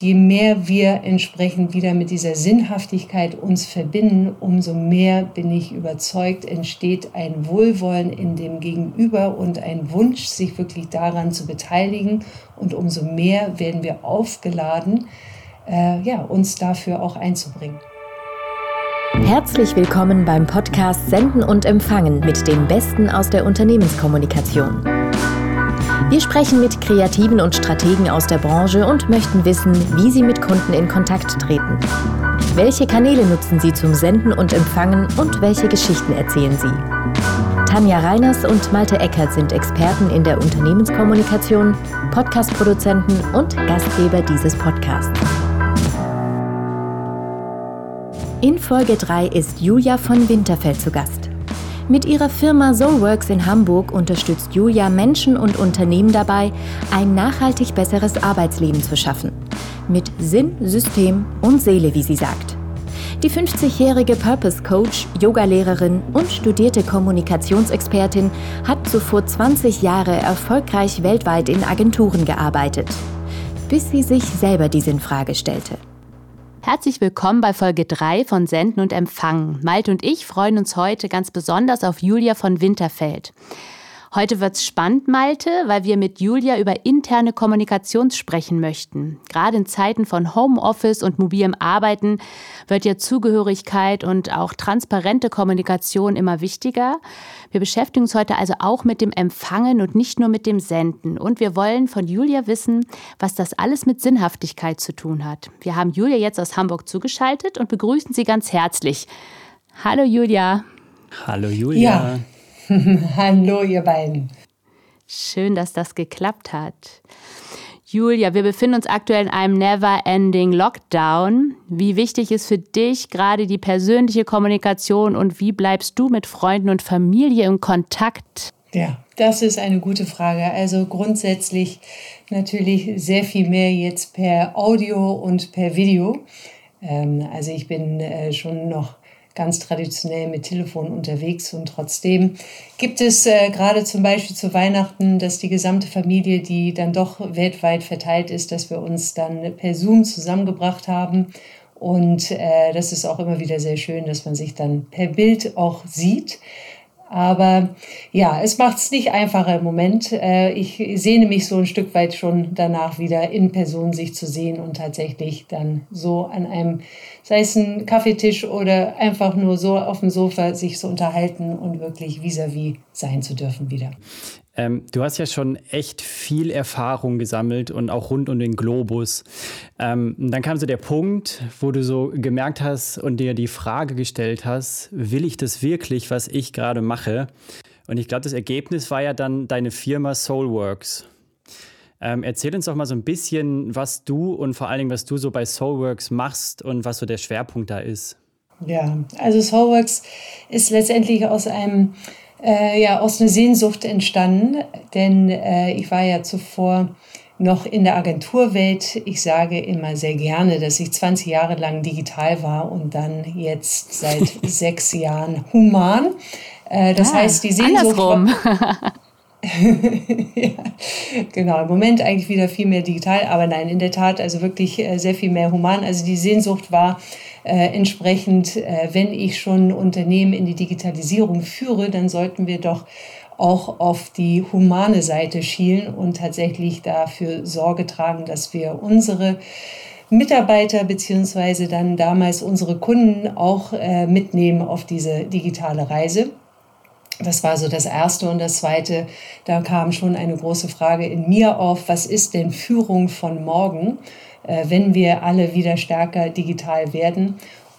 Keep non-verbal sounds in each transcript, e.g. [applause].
Je mehr wir entsprechend wieder mit dieser Sinnhaftigkeit uns verbinden, umso mehr bin ich überzeugt, entsteht ein Wohlwollen in dem Gegenüber und ein Wunsch, sich wirklich daran zu beteiligen. Und umso mehr werden wir aufgeladen, äh, ja, uns dafür auch einzubringen. Herzlich willkommen beim Podcast Senden und Empfangen mit dem Besten aus der Unternehmenskommunikation. Wir sprechen mit Kreativen und Strategen aus der Branche und möchten wissen, wie sie mit Kunden in Kontakt treten. Welche Kanäle nutzen sie zum Senden und Empfangen und welche Geschichten erzählen sie? Tanja Reiners und Malte Eckert sind Experten in der Unternehmenskommunikation, Podcastproduzenten und Gastgeber dieses Podcasts. In Folge 3 ist Julia von Winterfeld zu Gast. Mit ihrer Firma Soulworks in Hamburg unterstützt Julia Menschen und Unternehmen dabei, ein nachhaltig besseres Arbeitsleben zu schaffen. Mit Sinn, System und Seele, wie sie sagt. Die 50-jährige Purpose Coach, Yogalehrerin und studierte Kommunikationsexpertin hat zuvor 20 Jahre erfolgreich weltweit in Agenturen gearbeitet, bis sie sich selber die Sinnfrage stellte. Herzlich willkommen bei Folge 3 von Senden und Empfangen. Malte und ich freuen uns heute ganz besonders auf Julia von Winterfeld. Heute wird's spannend, Malte, weil wir mit Julia über interne Kommunikation sprechen möchten. Gerade in Zeiten von Homeoffice und mobilem Arbeiten wird ja Zugehörigkeit und auch transparente Kommunikation immer wichtiger. Wir beschäftigen uns heute also auch mit dem Empfangen und nicht nur mit dem Senden. Und wir wollen von Julia wissen, was das alles mit Sinnhaftigkeit zu tun hat. Wir haben Julia jetzt aus Hamburg zugeschaltet und begrüßen Sie ganz herzlich. Hallo Julia. Hallo Julia. Ja. [laughs] Hallo, ihr beiden. Schön, dass das geklappt hat. Julia, wir befinden uns aktuell in einem never-ending Lockdown. Wie wichtig ist für dich gerade die persönliche Kommunikation und wie bleibst du mit Freunden und Familie in Kontakt? Ja, das ist eine gute Frage. Also grundsätzlich natürlich sehr viel mehr jetzt per Audio und per Video. Ähm, also ich bin äh, schon noch ganz traditionell mit Telefon unterwegs und trotzdem gibt es äh, gerade zum Beispiel zu Weihnachten, dass die gesamte Familie, die dann doch weltweit verteilt ist, dass wir uns dann per Zoom zusammengebracht haben und äh, das ist auch immer wieder sehr schön, dass man sich dann per Bild auch sieht. Aber ja, es macht es nicht einfacher im Moment. Äh, ich sehne mich so ein Stück weit schon danach wieder in Person sich zu sehen und tatsächlich dann so an einem, sei es ein Kaffeetisch oder einfach nur so auf dem Sofa sich zu unterhalten und wirklich vis-à-vis -vis sein zu dürfen wieder. Ähm, du hast ja schon echt viel Erfahrung gesammelt und auch rund um den Globus. Ähm, dann kam so der Punkt, wo du so gemerkt hast und dir die Frage gestellt hast, will ich das wirklich, was ich gerade mache? Und ich glaube, das Ergebnis war ja dann deine Firma Soulworks. Ähm, erzähl uns doch mal so ein bisschen, was du und vor allen Dingen, was du so bei Soulworks machst und was so der Schwerpunkt da ist. Ja, also Soulworks ist letztendlich aus einem äh, ja aus einer Sehnsucht entstanden, denn äh, ich war ja zuvor noch in der Agenturwelt. Ich sage immer sehr gerne, dass ich 20 Jahre lang digital war und dann jetzt seit [laughs] sechs Jahren human. Äh, das ah, heißt, die Sehnsucht. Andersrum. [laughs] [laughs] ja, genau, im Moment eigentlich wieder viel mehr digital, aber nein, in der Tat, also wirklich äh, sehr viel mehr human. Also die Sehnsucht war, äh, entsprechend, äh, wenn ich schon Unternehmen in die Digitalisierung führe, dann sollten wir doch auch auf die humane Seite schielen und tatsächlich dafür Sorge tragen, dass wir unsere Mitarbeiter beziehungsweise dann damals unsere Kunden auch äh, mitnehmen auf diese digitale Reise. Das war so das Erste. Und das Zweite, da kam schon eine große Frage in mir auf, was ist denn Führung von morgen? Äh, wenn wir alle wieder stärker digital werden.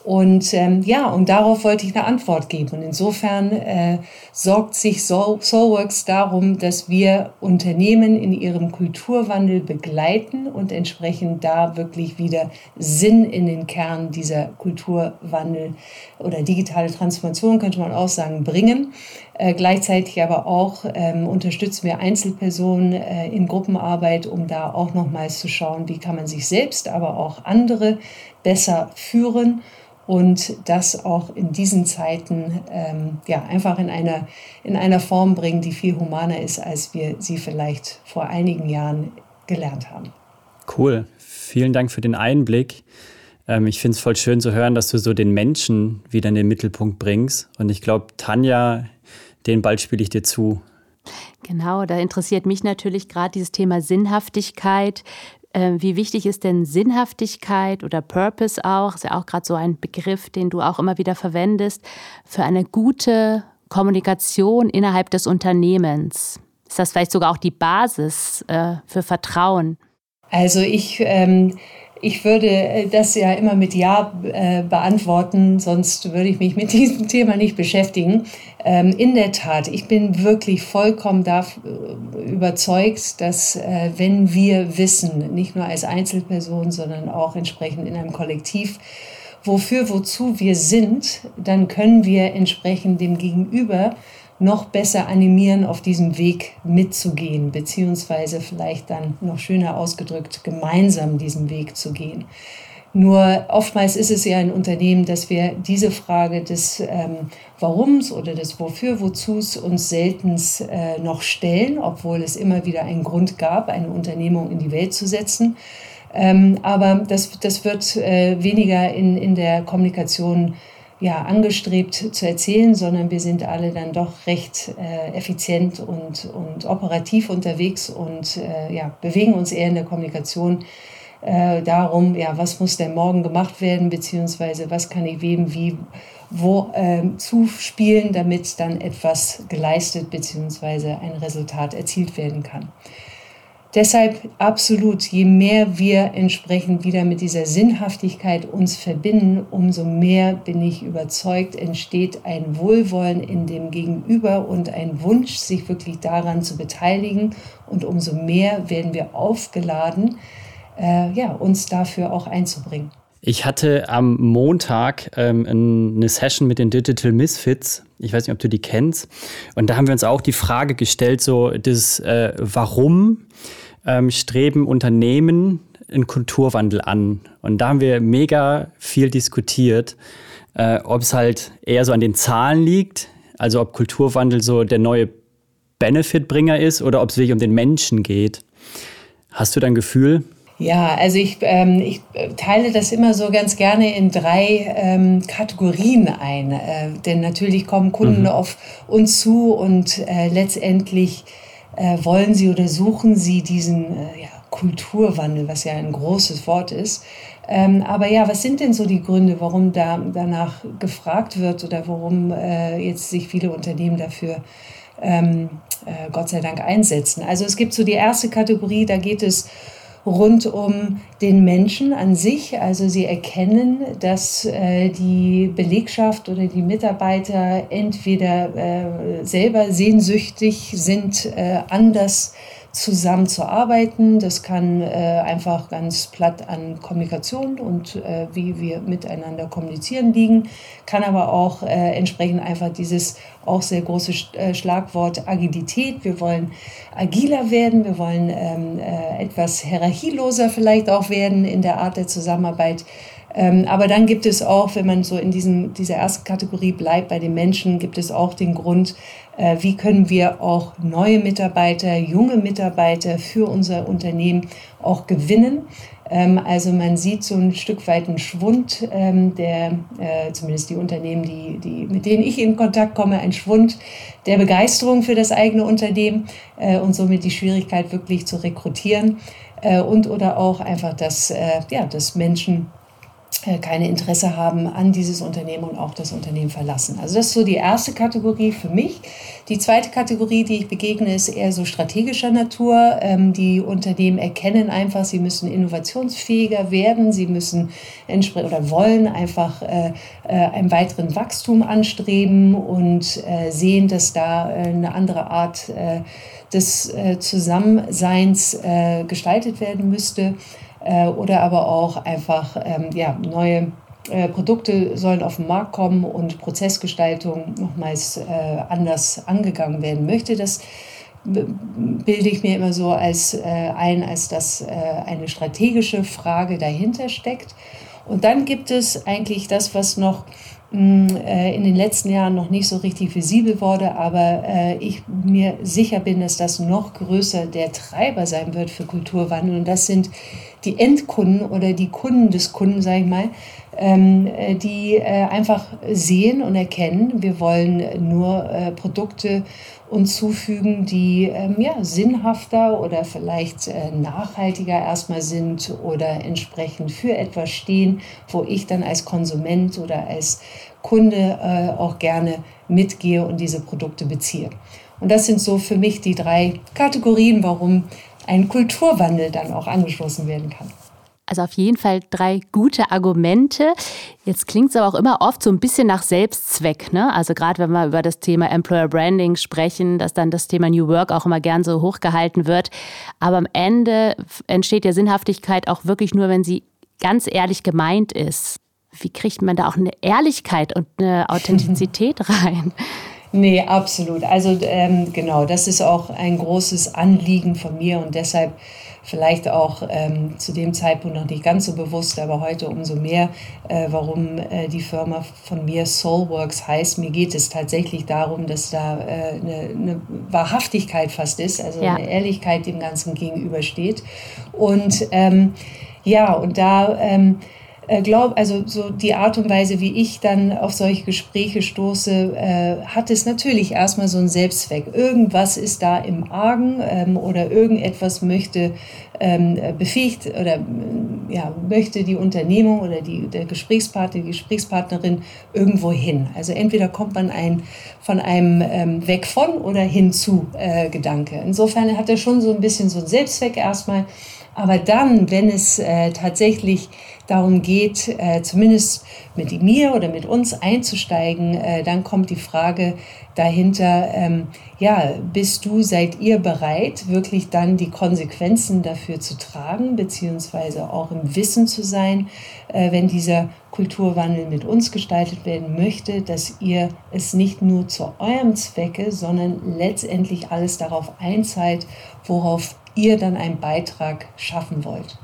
Und ähm, ja, und darauf wollte ich eine Antwort geben. Und insofern äh, sorgt sich Soulworks darum, dass wir Unternehmen in ihrem Kulturwandel begleiten und entsprechend da wirklich wieder Sinn in den Kern dieser Kulturwandel oder digitale Transformation, könnte man auch sagen, bringen. Äh, gleichzeitig aber auch ähm, unterstützen wir Einzelpersonen äh, in Gruppenarbeit, um da auch nochmals zu schauen, wie kann man sich selbst, aber auch andere besser führen und das auch in diesen Zeiten ähm, ja, einfach in einer, in einer Form bringen, die viel humaner ist, als wir sie vielleicht vor einigen Jahren gelernt haben. Cool. Vielen Dank für den Einblick. Ähm, ich finde es voll schön zu hören, dass du so den Menschen wieder in den Mittelpunkt bringst. Und ich glaube, Tanja, den Ball spiele ich dir zu. Genau, da interessiert mich natürlich gerade dieses Thema Sinnhaftigkeit. Ähm, wie wichtig ist denn Sinnhaftigkeit oder Purpose auch? Ist ja auch gerade so ein Begriff, den du auch immer wieder verwendest, für eine gute Kommunikation innerhalb des Unternehmens. Ist das vielleicht sogar auch die Basis äh, für Vertrauen? Also ich ähm, ich würde äh, das ja immer mit Ja äh, beantworten, sonst würde ich mich mit [laughs] diesem Thema nicht beschäftigen. Ähm, in der Tat, ich bin wirklich vollkommen äh, überzeugt, dass wenn wir wissen, nicht nur als Einzelperson, sondern auch entsprechend in einem Kollektiv, wofür, wozu wir sind, dann können wir entsprechend dem Gegenüber noch besser animieren, auf diesem Weg mitzugehen, beziehungsweise vielleicht dann noch schöner ausgedrückt, gemeinsam diesen Weg zu gehen. Nur oftmals ist es ja ein Unternehmen, dass wir diese Frage des ähm, Warums oder des Wofür, Wozus uns selten äh, noch stellen, obwohl es immer wieder einen Grund gab, eine Unternehmung in die Welt zu setzen. Ähm, aber das, das wird äh, weniger in, in der Kommunikation ja, angestrebt zu erzählen, sondern wir sind alle dann doch recht äh, effizient und, und operativ unterwegs und äh, ja, bewegen uns eher in der Kommunikation äh, darum, ja, was muss denn morgen gemacht werden, beziehungsweise was kann ich wem wie wo äh, zuspielen, damit dann etwas geleistet beziehungsweise ein Resultat erzielt werden kann. Deshalb absolut, je mehr wir entsprechend wieder mit dieser Sinnhaftigkeit uns verbinden, umso mehr bin ich überzeugt, entsteht ein Wohlwollen in dem Gegenüber und ein Wunsch, sich wirklich daran zu beteiligen. Und umso mehr werden wir aufgeladen, äh, ja, uns dafür auch einzubringen. Ich hatte am Montag ähm, eine Session mit den Digital Misfits. Ich weiß nicht, ob du die kennst. Und da haben wir uns auch die Frage gestellt, so das äh, Warum ähm, streben Unternehmen einen Kulturwandel an. Und da haben wir mega viel diskutiert, äh, ob es halt eher so an den Zahlen liegt, also ob Kulturwandel so der neue Benefitbringer ist oder ob es wirklich um den Menschen geht. Hast du dein Gefühl? Ja, also ich, ähm, ich teile das immer so ganz gerne in drei ähm, Kategorien ein. Äh, denn natürlich kommen Kunden mhm. auf uns zu und äh, letztendlich äh, wollen Sie oder suchen Sie diesen äh, ja, Kulturwandel, was ja ein großes Wort ist. Ähm, aber ja, was sind denn so die Gründe, warum da danach gefragt wird oder warum äh, jetzt sich viele Unternehmen dafür ähm, äh, Gott sei Dank einsetzen? Also es gibt so die erste Kategorie, da geht es rund um den Menschen an sich. Also sie erkennen, dass äh, die Belegschaft oder die Mitarbeiter entweder äh, selber sehnsüchtig sind, äh, anders zusammenzuarbeiten. Das kann äh, einfach ganz platt an Kommunikation und äh, wie wir miteinander kommunizieren liegen, kann aber auch äh, entsprechend einfach dieses auch sehr große äh, Schlagwort Agilität. Wir wollen agiler werden, wir wollen ähm, äh, etwas hierarchieloser vielleicht auch werden in der Art der Zusammenarbeit. Ähm, aber dann gibt es auch, wenn man so in diesem, dieser ersten Kategorie bleibt, bei den Menschen, gibt es auch den Grund, äh, wie können wir auch neue Mitarbeiter, junge Mitarbeiter für unser Unternehmen auch gewinnen. Ähm, also man sieht so ein Stück weit einen Schwund, ähm, der äh, zumindest die Unternehmen, die, die, mit denen ich in Kontakt komme, ein Schwund der Begeisterung für das eigene Unternehmen äh, und somit die Schwierigkeit wirklich zu rekrutieren und oder auch einfach, dass, ja, dass Menschen äh, keine Interesse haben an dieses Unternehmen und auch das Unternehmen verlassen. Also das ist so die erste Kategorie für mich. Die zweite Kategorie, die ich begegne, ist eher so strategischer Natur. Ähm, die Unternehmen erkennen einfach, sie müssen innovationsfähiger werden, sie müssen oder wollen einfach äh, äh, einen weiteren Wachstum anstreben und sehen, dass da eine andere Art des Zusammenseins gestaltet werden müsste äh, oder aber auch einfach ähm, ja, neue äh, Produkte sollen auf den Markt kommen und Prozessgestaltung nochmals äh, anders angegangen werden möchte. Das bilde ich mir immer so als, äh, ein, als dass äh, eine strategische Frage dahinter steckt. Und dann gibt es eigentlich das, was noch äh, in den letzten Jahren noch nicht so richtig visibel wurde, aber äh, ich mir sicher bin, dass das noch größer der Treiber sein wird für Kulturwandel. Und das sind die Endkunden oder die Kunden des Kunden, sage ich mal, ähm, äh, die äh, einfach sehen und erkennen, wir wollen nur äh, Produkte uns zufügen, die ähm, ja, sinnhafter oder vielleicht nachhaltiger erstmal sind oder entsprechend für etwas stehen, wo ich dann als Konsument oder als Kunde auch gerne mitgehe und diese Produkte beziehe. Und das sind so für mich die drei Kategorien, warum ein Kulturwandel dann auch angestoßen werden kann. Also auf jeden Fall drei gute Argumente. Jetzt klingt es aber auch immer oft so ein bisschen nach Selbstzweck. Ne? Also gerade wenn wir über das Thema Employer Branding sprechen, dass dann das Thema New Work auch immer gern so hochgehalten wird. Aber am Ende entsteht ja Sinnhaftigkeit auch wirklich nur, wenn sie ganz ehrlich gemeint ist. Wie kriegt man da auch eine Ehrlichkeit und eine [laughs] Authentizität rein? Nee, absolut. Also ähm, genau, das ist auch ein großes Anliegen von mir und deshalb vielleicht auch ähm, zu dem Zeitpunkt noch nicht ganz so bewusst, aber heute umso mehr, äh, warum äh, die Firma von mir Soulworks heißt. Mir geht es tatsächlich darum, dass da äh, eine, eine, Wahrhaftigkeit fast ist, also ja. eine Ehrlichkeit dem Ganzen gegenübersteht. Und ähm, ja, und da ähm, äh, glaube, also so die Art und Weise, wie ich dann auf solche Gespräche stoße, äh, hat es natürlich erstmal so einen Selbstzweck. Irgendwas ist da im Argen ähm, oder irgendetwas möchte ähm, befähigt oder äh, ja, möchte die Unternehmung oder die, der Gesprächspartner, die Gesprächspartnerin irgendwo hin. Also entweder kommt man ein, von einem ähm, weg von oder hinzu äh, Gedanke. Insofern hat er schon so ein bisschen so einen Selbstzweck erstmal. Aber dann, wenn es äh, tatsächlich darum geht, äh, zumindest mit mir oder mit uns einzusteigen, äh, dann kommt die Frage dahinter, ähm, ja, bist du, seid ihr bereit, wirklich dann die Konsequenzen dafür zu tragen, beziehungsweise auch im Wissen zu sein, äh, wenn dieser Kulturwandel mit uns gestaltet werden möchte, dass ihr es nicht nur zu eurem Zwecke, sondern letztendlich alles darauf einzahlt, worauf ihr dann einen Beitrag schaffen wollt.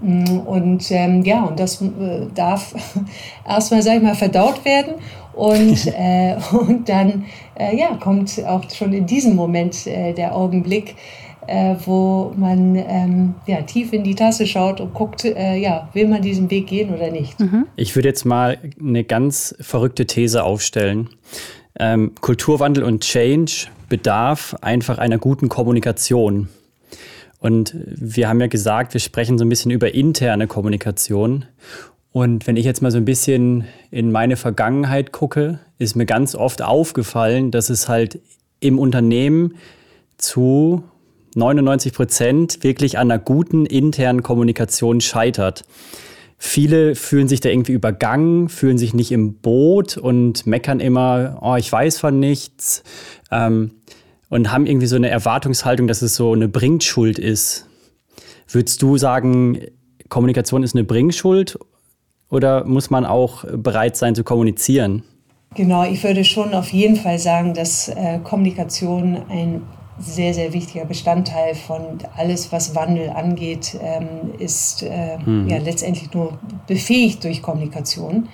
Mm, und ähm, ja, und das äh, darf [laughs] erstmal, sag ich mal, verdaut werden. Und, [laughs] äh, und dann äh, ja, kommt auch schon in diesem Moment äh, der Augenblick, äh, wo man ähm, ja, tief in die Tasse schaut und guckt, äh, ja, will man diesen Weg gehen oder nicht. Mhm. Ich würde jetzt mal eine ganz verrückte These aufstellen. Ähm, Kulturwandel und Change bedarf einfach einer guten Kommunikation. Und wir haben ja gesagt, wir sprechen so ein bisschen über interne Kommunikation. Und wenn ich jetzt mal so ein bisschen in meine Vergangenheit gucke, ist mir ganz oft aufgefallen, dass es halt im Unternehmen zu 99 Prozent wirklich an einer guten internen Kommunikation scheitert. Viele fühlen sich da irgendwie übergangen, fühlen sich nicht im Boot und meckern immer, oh, ich weiß von nichts. Ähm, und haben irgendwie so eine Erwartungshaltung, dass es so eine Bringschuld ist. Würdest du sagen, Kommunikation ist eine Bringschuld oder muss man auch bereit sein zu kommunizieren? Genau, ich würde schon auf jeden Fall sagen, dass äh, Kommunikation ein sehr, sehr wichtiger Bestandteil von alles, was Wandel angeht, ähm, ist äh, mhm. ja letztendlich nur befähigt durch Kommunikation.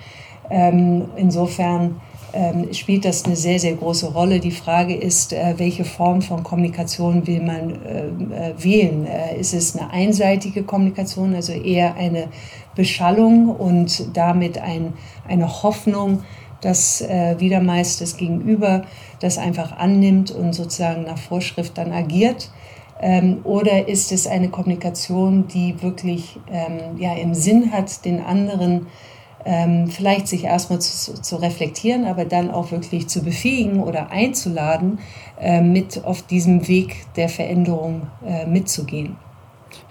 Ähm, insofern ähm, spielt das eine sehr, sehr große Rolle. Die Frage ist, äh, welche Form von Kommunikation will man äh, äh, wählen? Äh, ist es eine einseitige Kommunikation, also eher eine Beschallung und damit ein, eine Hoffnung, dass äh, wieder meist das Gegenüber das einfach annimmt und sozusagen nach Vorschrift dann agiert? Ähm, oder ist es eine Kommunikation, die wirklich ähm, ja, im Sinn hat, den anderen ähm, vielleicht sich erstmal zu, zu, reflektieren, aber dann auch wirklich zu befähigen oder einzuladen, äh, mit auf diesem Weg der Veränderung äh, mitzugehen.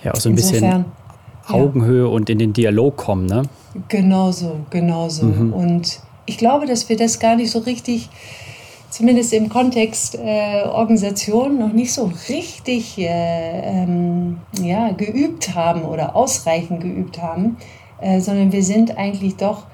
Ja, auch so ein Insofern, bisschen Augenhöhe ja. und in den Dialog kommen, ne? Genau so, genau so. Mhm. Und ich glaube, dass wir das gar nicht so richtig, zumindest im Kontext äh, Organisation, noch nicht so richtig äh, ähm, ja, geübt haben oder ausreichend geübt haben äh, sondern wir sind eigentlich doch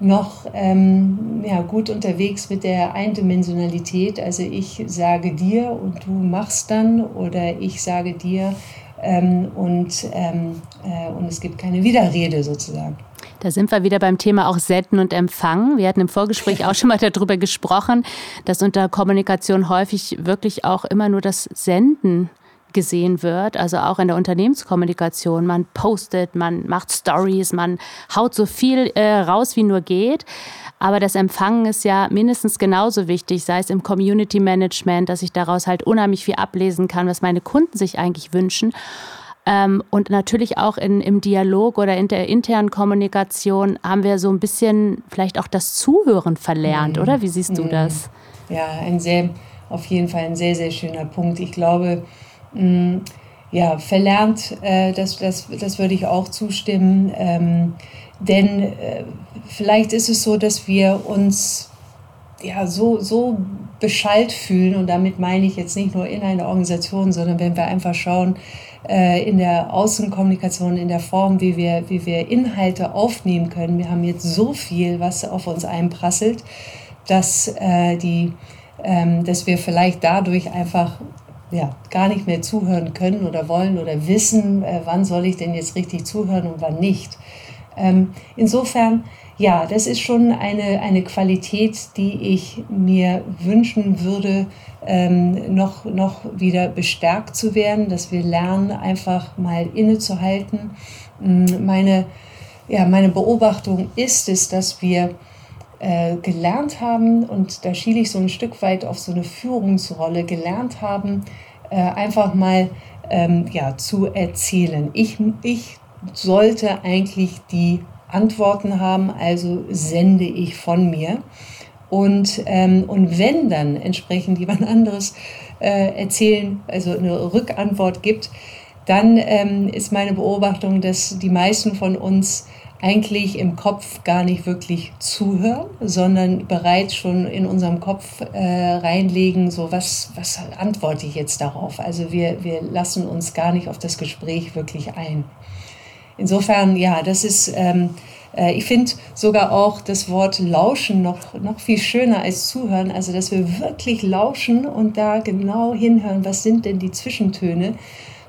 noch ähm, ja, gut unterwegs mit der Eindimensionalität. Also ich sage dir und du machst dann oder ich sage dir ähm, und, ähm, äh, und es gibt keine Widerrede sozusagen. Da sind wir wieder beim Thema auch Senden und Empfangen. Wir hatten im Vorgespräch [laughs] auch schon mal darüber gesprochen, dass unter Kommunikation häufig wirklich auch immer nur das Senden gesehen wird, also auch in der Unternehmenskommunikation. Man postet, man macht Stories, man haut so viel äh, raus, wie nur geht. Aber das Empfangen ist ja mindestens genauso wichtig, sei es im Community Management, dass ich daraus halt unheimlich viel ablesen kann, was meine Kunden sich eigentlich wünschen. Ähm, und natürlich auch in, im Dialog oder in der internen Kommunikation haben wir so ein bisschen vielleicht auch das Zuhören verlernt, mhm. oder? Wie siehst du mhm. das? Ja, ein sehr, auf jeden Fall ein sehr, sehr schöner Punkt. Ich glaube, mm, ja, verlernt, äh, das, das, das würde ich auch zustimmen. Ähm, denn äh, vielleicht ist es so, dass wir uns ja, so, so beschallt fühlen, und damit meine ich jetzt nicht nur in einer Organisation, sondern wenn wir einfach schauen, äh, in der Außenkommunikation, in der Form, wie wir, wie wir Inhalte aufnehmen können. Wir haben jetzt so viel, was auf uns einprasselt, dass, äh, die, ähm, dass wir vielleicht dadurch einfach ja, gar nicht mehr zuhören können oder wollen oder wissen, äh, wann soll ich denn jetzt richtig zuhören und wann nicht. Ähm, insofern, ja, das ist schon eine, eine Qualität, die ich mir wünschen würde, ähm, noch, noch wieder bestärkt zu werden, dass wir lernen, einfach mal innezuhalten. Mm, meine, ja, meine Beobachtung ist es, dass wir äh, gelernt haben, und da schiele ich so ein Stück weit auf so eine Führungsrolle, gelernt haben, äh, einfach mal ähm, ja, zu erzählen. Ich, ich sollte eigentlich die Antworten haben, also sende ich von mir. Und, ähm, und wenn dann entsprechend jemand anderes äh, erzählen, also eine Rückantwort gibt, dann ähm, ist meine Beobachtung, dass die meisten von uns eigentlich im Kopf gar nicht wirklich zuhören, sondern bereits schon in unserem Kopf äh, reinlegen, so was, was antworte ich jetzt darauf. Also wir, wir lassen uns gar nicht auf das Gespräch wirklich ein. Insofern, ja, das ist, ähm, äh, ich finde sogar auch das Wort lauschen noch, noch viel schöner als zuhören. Also, dass wir wirklich lauschen und da genau hinhören, was sind denn die Zwischentöne,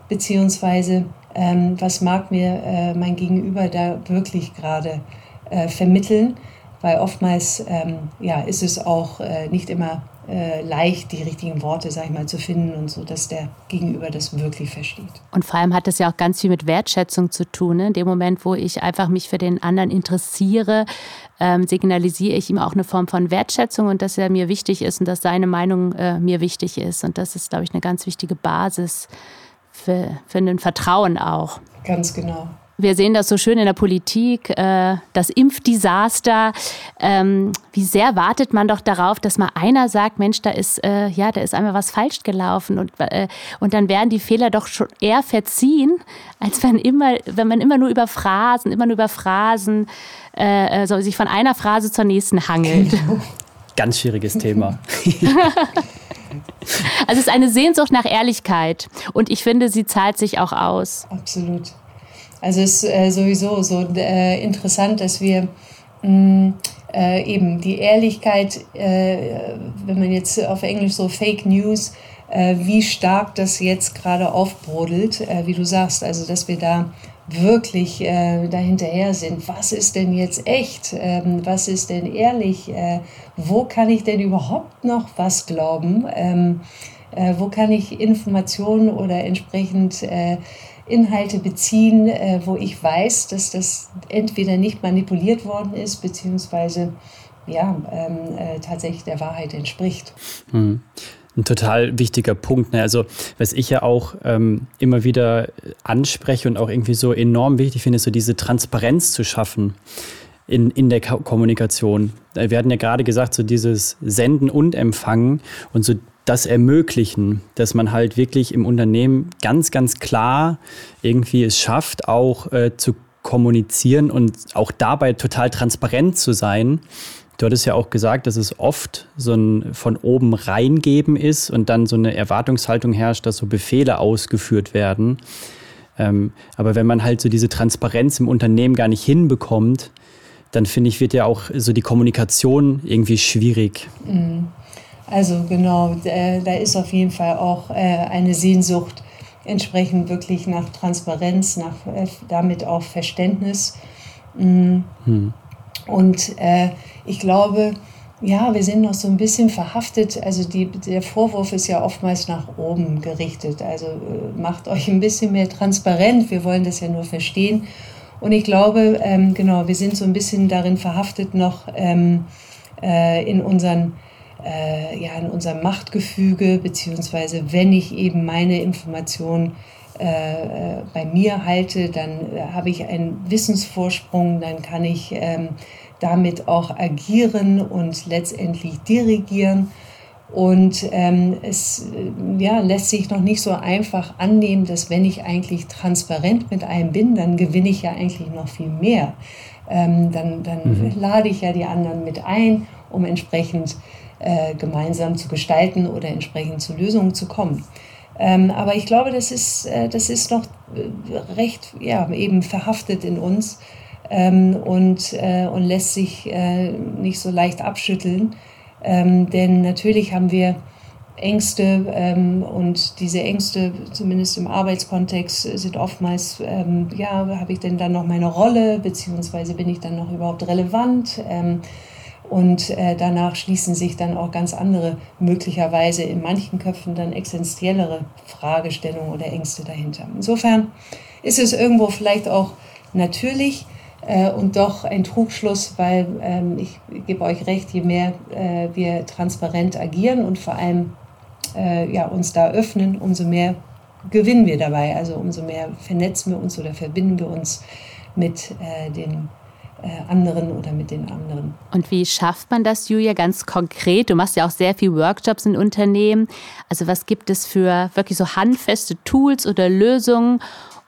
beziehungsweise ähm, was mag mir äh, mein Gegenüber da wirklich gerade äh, vermitteln. Weil oftmals ähm, ja, ist es auch äh, nicht immer äh, leicht, die richtigen Worte, sag ich mal, zu finden und so, dass der Gegenüber das wirklich versteht. Und vor allem hat das ja auch ganz viel mit Wertschätzung zu tun. Ne? In dem Moment, wo ich einfach mich für den anderen interessiere, ähm, signalisiere ich ihm auch eine Form von Wertschätzung und dass er mir wichtig ist und dass seine Meinung äh, mir wichtig ist. Und das ist, glaube ich, eine ganz wichtige Basis für, für ein Vertrauen auch. Ganz genau. Wir sehen das so schön in der Politik, äh, das Impfdesaster. Ähm, wie sehr wartet man doch darauf, dass mal einer sagt, Mensch, da ist, äh, ja, da ist einmal was falsch gelaufen und, äh, und dann werden die Fehler doch schon eher verziehen, als wenn immer, wenn man immer nur über Phrasen, immer nur über Phrasen, so sich von einer Phrase zur nächsten hangelt. Ganz schwieriges Thema. [laughs] Also es ist eine Sehnsucht nach Ehrlichkeit und ich finde, sie zahlt sich auch aus. Absolut. Also es ist äh, sowieso so äh, interessant, dass wir mm, äh, eben die Ehrlichkeit, wenn man jetzt auf Englisch so Fake News, wie stark das jetzt gerade aufbrodelt, wie du sagst, also dass wir da wirklich äh, dahinterher sind. Was ist denn jetzt echt? Ähm, was ist denn ehrlich? Äh, wo kann ich denn überhaupt noch was glauben? Ähm, äh, wo kann ich Informationen oder entsprechend äh, Inhalte beziehen, äh, wo ich weiß, dass das entweder nicht manipuliert worden ist, beziehungsweise ja, ähm, äh, tatsächlich der Wahrheit entspricht. Hm. Ein total wichtiger Punkt. Ne? Also, was ich ja auch ähm, immer wieder anspreche und auch irgendwie so enorm wichtig finde, ist so diese Transparenz zu schaffen in, in der Kommunikation. Wir hatten ja gerade gesagt, so dieses Senden und Empfangen und so das ermöglichen, dass man halt wirklich im Unternehmen ganz, ganz klar irgendwie es schafft, auch äh, zu kommunizieren und auch dabei total transparent zu sein. Du hattest ja auch gesagt, dass es oft so ein von oben reingeben ist und dann so eine Erwartungshaltung herrscht, dass so Befehle ausgeführt werden. Ähm, aber wenn man halt so diese Transparenz im Unternehmen gar nicht hinbekommt, dann finde ich, wird ja auch so die Kommunikation irgendwie schwierig. Mhm. Also genau, da ist auf jeden Fall auch äh, eine Sehnsucht entsprechend wirklich nach Transparenz, nach äh, damit auch Verständnis. Mm. Hm. Und äh, ich glaube, ja, wir sind noch so ein bisschen verhaftet. Also die, der Vorwurf ist ja oftmals nach oben gerichtet. Also äh, macht euch ein bisschen mehr transparent. Wir wollen das ja nur verstehen. Und ich glaube, ähm, genau, wir sind so ein bisschen darin verhaftet noch ähm, äh, in unseren äh, ja, in unserem Machtgefüge, beziehungsweise wenn ich eben meine Informationen äh, bei mir halte, dann äh, habe ich einen Wissensvorsprung, dann kann ich ähm, damit auch agieren und letztendlich dirigieren. Und ähm, es äh, ja, lässt sich noch nicht so einfach annehmen, dass wenn ich eigentlich transparent mit einem bin, dann gewinne ich ja eigentlich noch viel mehr. Ähm, dann dann mhm. lade ich ja die anderen mit ein, um entsprechend äh, gemeinsam zu gestalten oder entsprechend zu Lösungen zu kommen. Ähm, aber ich glaube, das ist, äh, das ist noch äh, recht ja, eben verhaftet in uns ähm, und, äh, und lässt sich äh, nicht so leicht abschütteln. Ähm, denn natürlich haben wir Ängste ähm, und diese Ängste, zumindest im Arbeitskontext, sind oftmals, ähm, ja, habe ich denn dann noch meine Rolle, beziehungsweise bin ich dann noch überhaupt relevant? Und äh, danach schließen sich dann auch ganz andere, möglicherweise in manchen Köpfen dann existenziellere Fragestellungen oder Ängste dahinter. Insofern ist es irgendwo vielleicht auch natürlich, äh, und doch ein Trugschluss, weil ähm, ich gebe euch recht, je mehr äh, wir transparent agieren und vor allem äh, ja, uns da öffnen, umso mehr gewinnen wir dabei. Also umso mehr vernetzen wir uns oder verbinden wir uns mit äh, den anderen oder mit den anderen. Und wie schafft man das, Julia, ganz konkret? Du machst ja auch sehr viele Workshops in Unternehmen. Also was gibt es für wirklich so handfeste Tools oder Lösungen,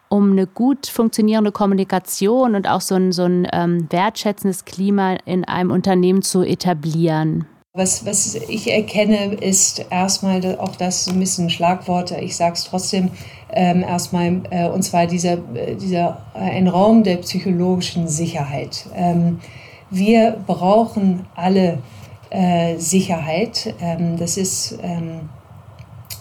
um eine gut funktionierende Kommunikation und auch so ein, so ein ähm, wertschätzendes Klima in einem Unternehmen zu etablieren? Was, was ich erkenne, ist erstmal auch das ein bisschen Schlagworte. Ich sage es trotzdem ähm, erstmal, äh, und zwar dieser, äh, dieser äh, ein Raum der psychologischen Sicherheit. Ähm, wir brauchen alle äh, Sicherheit. Ähm, das ist ähm,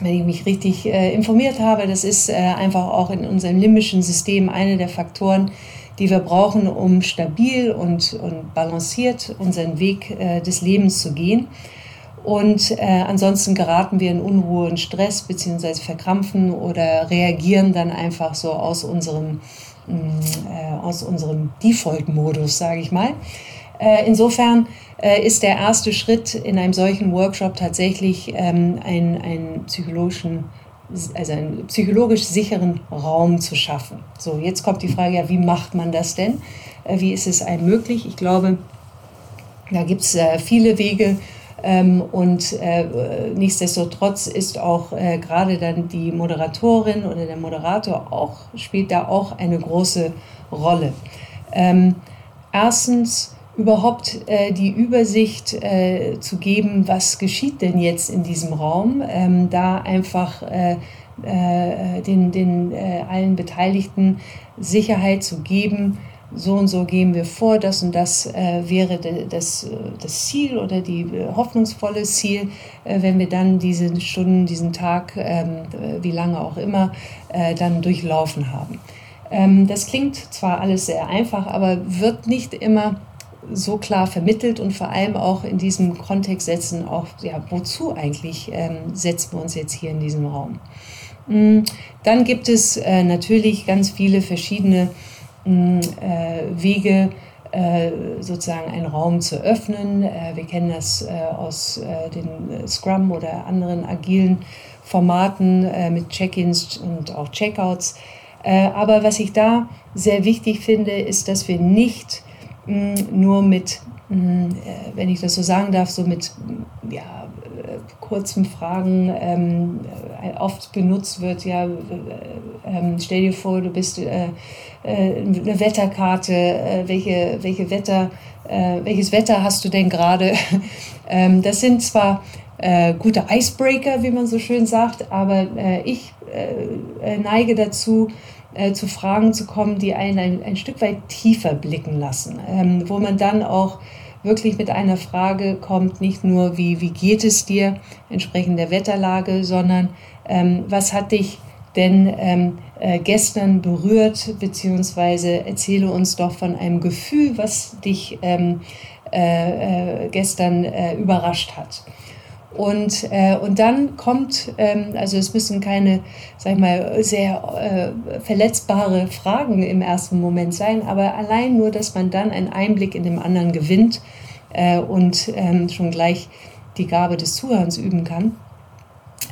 wenn ich mich richtig äh, informiert habe, das ist äh, einfach auch in unserem limbischen System einer der Faktoren, die wir brauchen, um stabil und, und balanciert unseren Weg des Lebens zu gehen. Und äh, ansonsten geraten wir in Unruhe und Stress beziehungsweise verkrampfen oder reagieren dann einfach so aus unserem, mm, äh, aus unserem Default-Modus, sage ich mal. Äh, insofern äh, ist der erste Schritt in einem solchen Workshop tatsächlich ähm, einen, einen psychologischen also einen psychologisch sicheren Raum zu schaffen. So, jetzt kommt die Frage, ja, wie macht man das denn? Äh, wie ist es einem möglich? Ich glaube, da gibt es äh, viele Wege ähm, und äh, nichtsdestotrotz ist auch äh, gerade dann die Moderatorin oder der Moderator auch, spielt da auch eine große Rolle. Ähm, erstens überhaupt äh, die Übersicht äh, zu geben, was geschieht denn jetzt in diesem Raum, ähm, da einfach äh, äh den, den allen Beteiligten Sicherheit zu geben, so und so gehen wir vor, das und das äh, wäre das, das Ziel oder die hoffnungsvolle Ziel, wenn wir dann diese Stunden, diesen Tag, ähm, wie lange auch immer, dann durchlaufen haben. Ähm, das klingt zwar alles sehr einfach, aber wird nicht immer so klar vermittelt und vor allem auch in diesem Kontext setzen, auch ja, wozu eigentlich ähm, setzen wir uns jetzt hier in diesem Raum. Mm, dann gibt es äh, natürlich ganz viele verschiedene äh, Wege, äh, sozusagen einen Raum zu öffnen. Äh, wir kennen das äh, aus äh, den Scrum oder anderen agilen Formaten mit Check-ins und auch Checkouts. aber was ich da sehr wichtig finde, ist, dass wir nicht nur mit, äh, wenn ich das so sagen darf, so mit ja, äh, kurzen Fragen ähm, äh, oft benutzt wird, ja, ähm, stell dir vor, du bist äh, eine Wetterkarte, äh, welche, welche Wetter, äh, welches Wetter hast du denn gerade? [laughs] ähm, das sind zwar gute Icebreaker, wie man so schön sagt, aber ich neige dazu, äh, zu Fragen zu kommen, die einen ein, ein Stück weit tiefer blicken lassen, ähm, wo man dann auch wirklich mit einer Frage kommt, nicht nur, wie, wie geht es dir entsprechend der Wetterlage, sondern ähm, was hat dich denn ähm, äh, gestern berührt, beziehungsweise erzähle uns doch von einem Gefühl, was dich ähm, äh, gestern äh, überrascht hat. Und, äh, und dann kommt, ähm, also es müssen keine, sag ich mal, sehr äh, verletzbare Fragen im ersten Moment sein, aber allein nur, dass man dann einen Einblick in den anderen gewinnt äh, und ähm, schon gleich die Gabe des Zuhörens üben kann.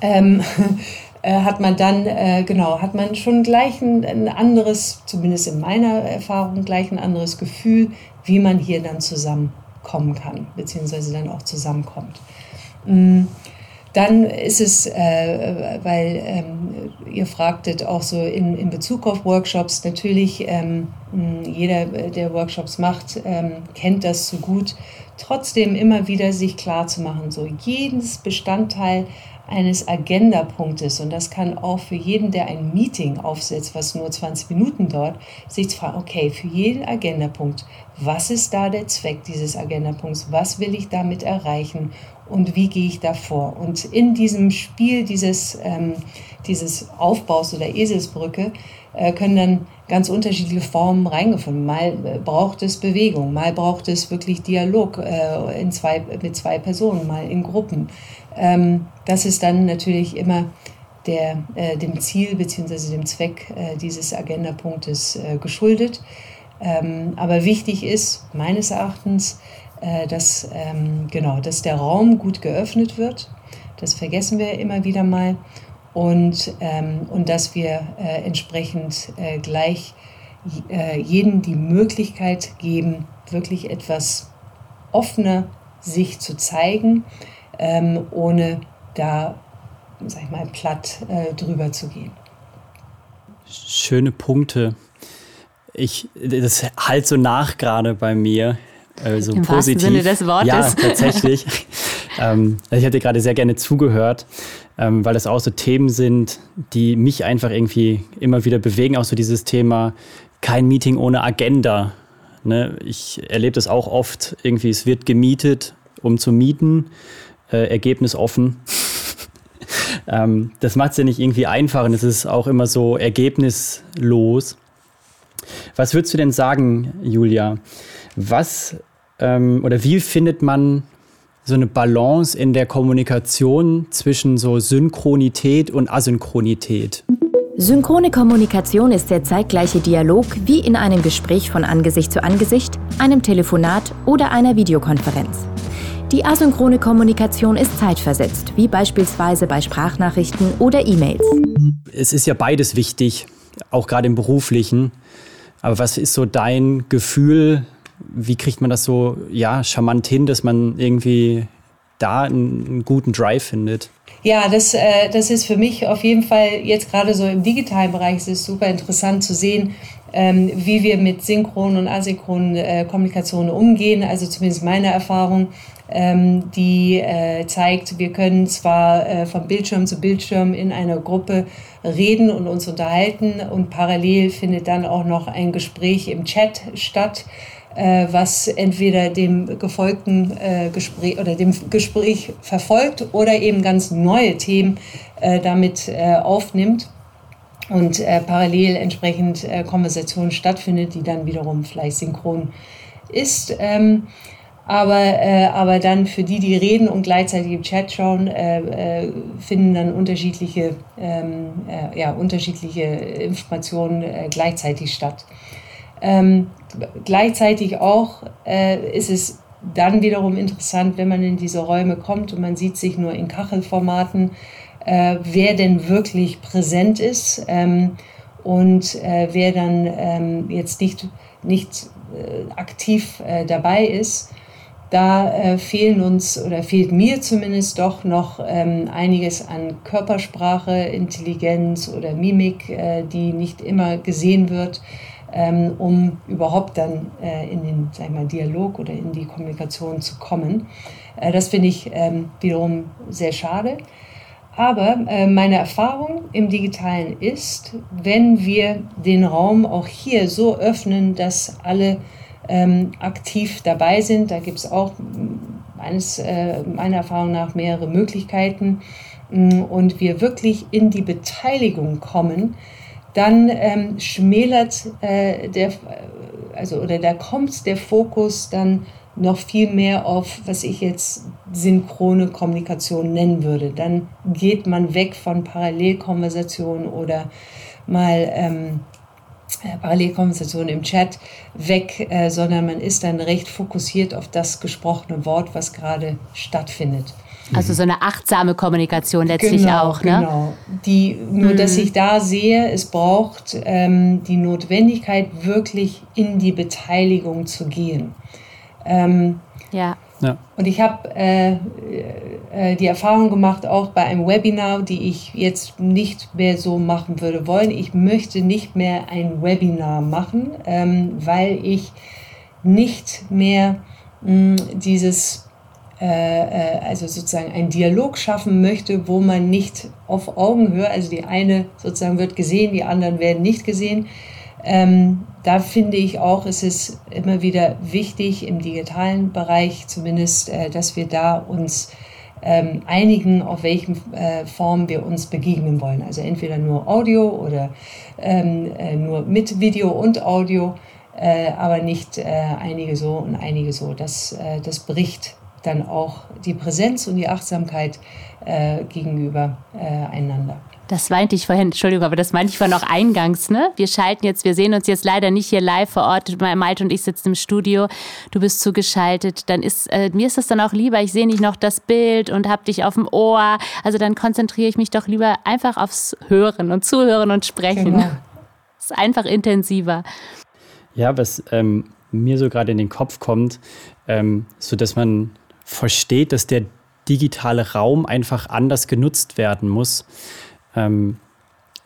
Ähm, [laughs] äh, hat man dann, äh, genau, hat man schon gleich ein, ein, anderes, zumindest in meiner Erfahrung, gleich ein anderes Gefühl, wie man hier dann zusammenkommen kann, beziehungsweise dann auch zusammenkommt. Mm, dann ist es, äh, weil ähm, ihr fragtet auch so in, in Bezug auf Workshops, natürlich ähm, mm, jeder, der Workshops macht, ähm, kennt das so gut, trotzdem immer wieder sich klar zu machen, so jedes Bestandteil eines Agendapunktes, und das kann auch für jeden, der ein Meeting aufsetzt, was nur 20 Minuten dauert, sich zu fragen, okay, für jeden Agendapunkt, was ist da der Zweck dieses Agendapunkts, was will ich damit erreichen und wie gehe ich da vor. Und in diesem Spiel dieses, ähm, dieses Aufbaus oder Eselsbrücke äh, können dann ganz unterschiedliche Formen reingefunden. Mal äh, braucht es Bewegung, mal braucht es wirklich Dialog äh, in zwei, mit zwei Personen, mal in Gruppen. Ähm, das ist dann natürlich immer der, äh, dem Ziel bzw. dem Zweck äh, dieses Agendapunktes äh, geschuldet. Ähm, aber wichtig ist meines Erachtens, äh, dass, ähm, genau, dass der Raum gut geöffnet wird. Das vergessen wir immer wieder mal. Und, ähm, und dass wir äh, entsprechend äh, gleich äh, jedem die Möglichkeit geben, wirklich etwas offener sich zu zeigen, ähm, ohne da, sag ich mal, platt äh, drüber zu gehen. Schöne Punkte. Ich, das halt so nach gerade bei mir. Also Im positiv. Sinne des Wortes. Ja, tatsächlich. [laughs] ähm, ich hätte gerade sehr gerne zugehört, ähm, weil das auch so Themen sind, die mich einfach irgendwie immer wieder bewegen. Auch so dieses Thema, kein Meeting ohne Agenda. Ne? Ich erlebe das auch oft, irgendwie, es wird gemietet, um zu mieten, äh, Ergebnis offen. [laughs] ähm, das macht es ja nicht irgendwie einfach und es ist auch immer so ergebnislos. Was würdest du denn sagen, Julia? Was ähm, oder wie findet man so eine Balance in der Kommunikation zwischen so Synchronität und Asynchronität? Synchrone Kommunikation ist der zeitgleiche Dialog wie in einem Gespräch von Angesicht zu Angesicht, einem Telefonat oder einer Videokonferenz. Die asynchrone Kommunikation ist zeitversetzt, wie beispielsweise bei Sprachnachrichten oder E-Mails. Es ist ja beides wichtig, auch gerade im beruflichen. Aber was ist so dein Gefühl, wie kriegt man das so ja, charmant hin, dass man irgendwie da einen, einen guten Drive findet? Ja, das, äh, das ist für mich auf jeden Fall jetzt gerade so im digitalen Bereich ist super interessant zu sehen, ähm, wie wir mit synchronen und asynchronen äh, Kommunikationen umgehen. Also zumindest meine Erfahrung, ähm, die äh, zeigt, wir können zwar äh, von Bildschirm zu Bildschirm in einer Gruppe reden und uns unterhalten und parallel findet dann auch noch ein Gespräch im Chat statt was entweder dem gefolgten äh, Gespräch oder dem Gespräch verfolgt oder eben ganz neue Themen äh, damit äh, aufnimmt und äh, parallel entsprechend äh, Konversation stattfindet, die dann wiederum vielleicht synchron ist. Ähm, aber, äh, aber dann für die, die reden und gleichzeitig im Chat schauen, äh, äh, finden dann unterschiedliche, ähm, äh, ja, unterschiedliche Informationen äh, gleichzeitig statt. Ähm, gleichzeitig auch äh, ist es dann wiederum interessant, wenn man in diese Räume kommt und man sieht sich nur in Kachelformaten, äh, wer denn wirklich präsent ist ähm, und äh, wer dann ähm, jetzt nicht, nicht äh, aktiv äh, dabei ist. Da äh, fehlen uns oder fehlt mir zumindest doch noch ähm, einiges an Körpersprache, Intelligenz oder Mimik, die nicht immer gesehen wird ähm, um überhaupt dann äh, in den sag ich mal, Dialog oder in die Kommunikation zu kommen. Äh, das finde ich ähm, wiederum sehr schade. Aber äh, meine Erfahrung im digitalen ist, wenn wir den Raum auch hier so öffnen, dass alle ähm, aktiv dabei sind, da gibt es auch meines, äh, meiner Erfahrung nach mehrere Möglichkeiten mm, und wir wirklich in die Beteiligung kommen, dann ähm, schmälert äh, der, also oder da kommt der Fokus dann noch viel mehr auf, was ich jetzt synchrone Kommunikation nennen würde. Dann geht man weg von Parallelkonversationen oder mal ähm, äh, Parallelkonversation im Chat weg, äh, sondern man ist dann recht fokussiert auf das gesprochene Wort, was gerade stattfindet. Also so eine achtsame Kommunikation letztlich genau, auch, ne? Genau. Die, nur, mhm. dass ich da sehe, es braucht ähm, die Notwendigkeit, wirklich in die Beteiligung zu gehen. Ähm, ja. Ja. Und ich habe äh, äh, die Erfahrung gemacht, auch bei einem Webinar, die ich jetzt nicht mehr so machen würde wollen. Ich möchte nicht mehr ein Webinar machen, ähm, weil ich nicht mehr mh, dieses, äh, äh, also sozusagen einen Dialog schaffen möchte, wo man nicht auf Augenhöhe, also die eine sozusagen wird gesehen, die anderen werden nicht gesehen, ähm, da finde ich auch, es ist immer wieder wichtig im digitalen Bereich zumindest, äh, dass wir da uns ähm, einigen, auf welchen äh, Form wir uns begegnen wollen. Also entweder nur Audio oder ähm, äh, nur mit Video und Audio, äh, aber nicht äh, einige so und einige so. Das, äh, das bricht dann auch die Präsenz und die Achtsamkeit gegenüber einander. Das meinte ich vorhin, Entschuldigung, aber das meinte ich vorhin auch eingangs, ne? Wir schalten jetzt, wir sehen uns jetzt leider nicht hier live vor Ort. Malte und ich sitzen im Studio, du bist zugeschaltet. Dann ist, äh, mir ist das dann auch lieber, ich sehe nicht noch das Bild und hab dich auf dem Ohr. Also dann konzentriere ich mich doch lieber einfach aufs Hören und Zuhören und Sprechen. Genau. Das [laughs] ist einfach intensiver. Ja, was ähm, mir so gerade in den Kopf kommt, ähm, so dass man versteht, dass der digitale Raum einfach anders genutzt werden muss. Ähm,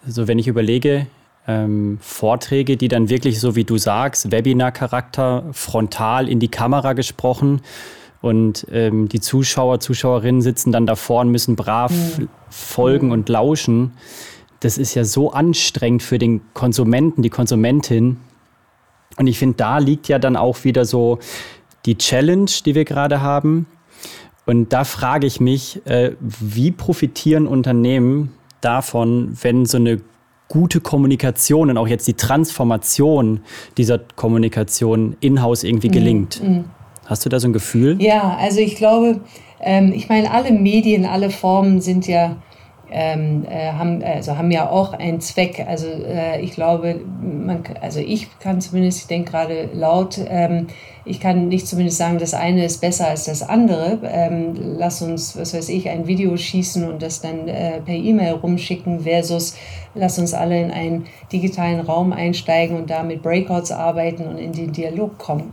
also wenn ich überlege, ähm, Vorträge, die dann wirklich, so wie du sagst, Webinar-Charakter, frontal in die Kamera gesprochen und ähm, die Zuschauer, Zuschauerinnen sitzen dann davor und müssen brav mhm. folgen und lauschen. Das ist ja so anstrengend für den Konsumenten, die Konsumentin. Und ich finde, da liegt ja dann auch wieder so die Challenge, die wir gerade haben. Und da frage ich mich, äh, wie profitieren Unternehmen davon, wenn so eine gute Kommunikation und auch jetzt die Transformation dieser Kommunikation in-house irgendwie mhm. gelingt. Mhm. Hast du da so ein Gefühl? Ja, also ich glaube, ähm, ich meine, alle Medien, alle Formen sind ja ähm, äh, haben, also haben ja auch einen Zweck. Also äh, ich glaube, man, also ich kann zumindest, ich denke gerade laut, ähm, ich kann nicht zumindest sagen, das eine ist besser als das andere. Ähm, lass uns, was weiß ich, ein Video schießen und das dann äh, per E-Mail rumschicken versus lass uns alle in einen digitalen Raum einsteigen und da mit Breakouts arbeiten und in den Dialog kommen.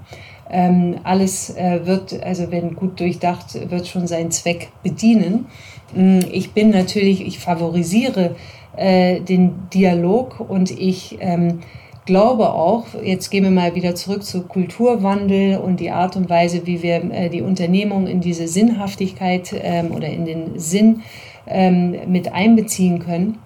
Ähm, alles äh, wird, also wenn gut durchdacht, wird schon seinen Zweck bedienen. Mm, ich bin natürlich, ich favorisiere äh, den Dialog und ich ähm, glaube auch, jetzt gehen wir mal wieder zurück zu Kulturwandel und die Art und Weise, wie wir äh, die Unternehmung in diese Sinnhaftigkeit ähm, oder in den Sinn ähm, mit einbeziehen können,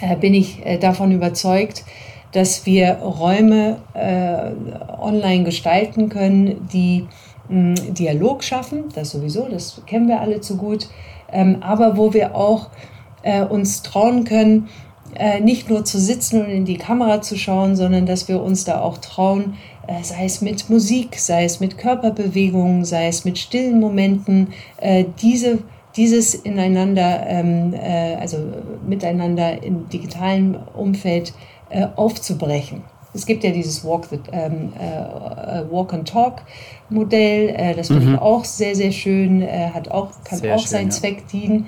äh, bin ich äh, davon überzeugt, dass wir Räume äh, online gestalten können, die mm, Dialog schaffen, das sowieso, das kennen wir alle zu gut, ähm, aber wo wir auch äh, uns trauen können, äh, nicht nur zu sitzen und in die Kamera zu schauen, sondern dass wir uns da auch trauen, äh, sei es mit Musik, sei es mit Körperbewegungen, sei es mit stillen Momenten, äh, diese dieses ineinander, ähm, äh, also miteinander im digitalen Umfeld äh, aufzubrechen. Es gibt ja dieses Walk, the, ähm, äh, Walk and Talk Modell, äh, das finde mhm. ich auch sehr, sehr schön, äh, hat auch, kann sehr auch schön, seinen ja. Zweck dienen.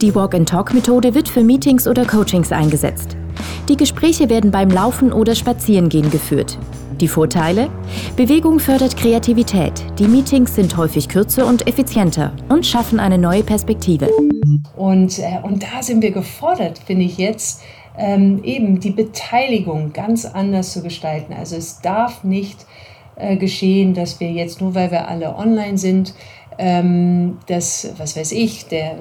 Die Walk and Talk Methode wird für Meetings oder Coachings eingesetzt. Die Gespräche werden beim Laufen oder Spazierengehen geführt. Die Vorteile? Bewegung fördert Kreativität. Die Meetings sind häufig kürzer und effizienter und schaffen eine neue Perspektive. Und, äh, und da sind wir gefordert, finde ich jetzt, ähm, eben die Beteiligung ganz anders zu gestalten. Also es darf nicht äh, geschehen, dass wir jetzt nur, weil wir alle online sind, ähm, dass, was weiß ich, der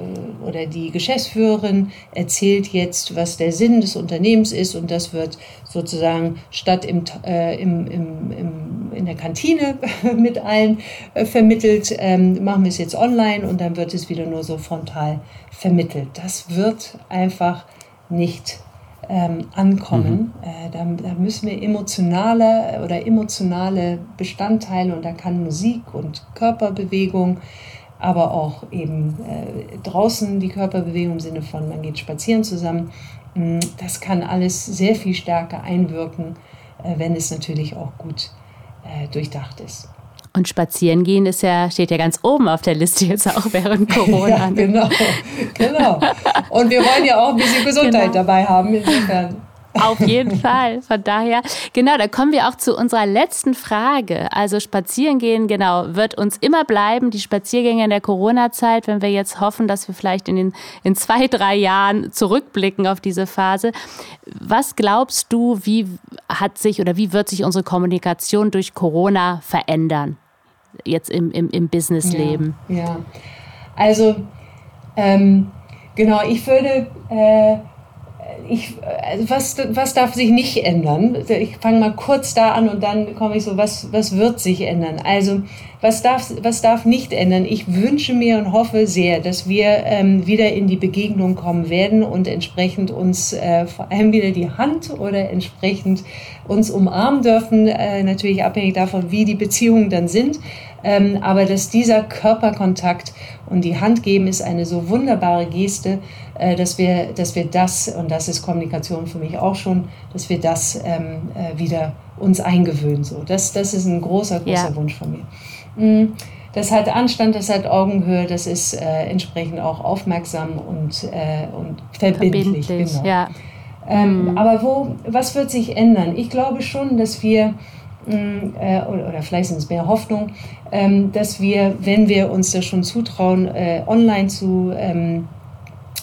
oder die Geschäftsführerin erzählt jetzt, was der Sinn des Unternehmens ist und das wird sozusagen statt im, äh, im, im, im, in der Kantine [laughs] mit allen äh, vermittelt, ähm, machen wir es jetzt online und dann wird es wieder nur so frontal vermittelt. Das wird einfach nicht ähm, ankommen. Mhm. Äh, da, da, müssen wir emotionale oder emotionale Bestandteile und da kann Musik und Körperbewegung, aber auch eben äh, draußen die Körperbewegung im Sinne von man geht spazieren zusammen. Mm, das kann alles sehr viel stärker einwirken, äh, wenn es natürlich auch gut äh, durchdacht ist. Und spazieren gehen ist ja, steht ja ganz oben auf der Liste jetzt auch während [laughs] Corona. ja, genau, genau. Und wir wollen ja auch ein bisschen Gesundheit genau. dabei haben. Insofern. Auf jeden [laughs] Fall. Von daher, genau, da kommen wir auch zu unserer letzten Frage. Also spazieren gehen, genau, wird uns immer bleiben, die Spaziergänge in der Corona-Zeit, wenn wir jetzt hoffen, dass wir vielleicht in, den, in zwei, drei Jahren zurückblicken auf diese Phase. Was glaubst du, wie hat sich oder wie wird sich unsere Kommunikation durch Corona verändern? Jetzt im, im, im Businessleben. Ja, ja. also ähm, genau, ich würde äh, ich, also was, was darf sich nicht ändern? Ich fange mal kurz da an und dann komme ich so, was, was wird sich ändern? Also, was darf, was darf nicht ändern? Ich wünsche mir und hoffe sehr, dass wir ähm, wieder in die Begegnung kommen werden und entsprechend uns äh, vor allem wieder die Hand oder entsprechend uns umarmen dürfen, äh, natürlich abhängig davon, wie die Beziehungen dann sind. Ähm, aber dass dieser Körperkontakt und die Hand geben ist eine so wunderbare Geste, äh, dass, wir, dass wir das, und das ist Kommunikation für mich auch schon, dass wir das ähm, äh, wieder uns eingewöhnen. So. Das, das ist ein großer, großer ja. Wunsch von mir. Mm, das hat Anstand, das hat Augenhöhe, das ist äh, entsprechend auch aufmerksam und, äh, und verbindlich. verbindlich genau. ja. Ähm, mhm. Aber wo, was wird sich ändern? Ich glaube schon, dass wir äh, oder, vielleicht sind es mehr Hoffnung, ähm, dass wir, wenn wir uns das schon zutrauen, äh, online zu, ähm,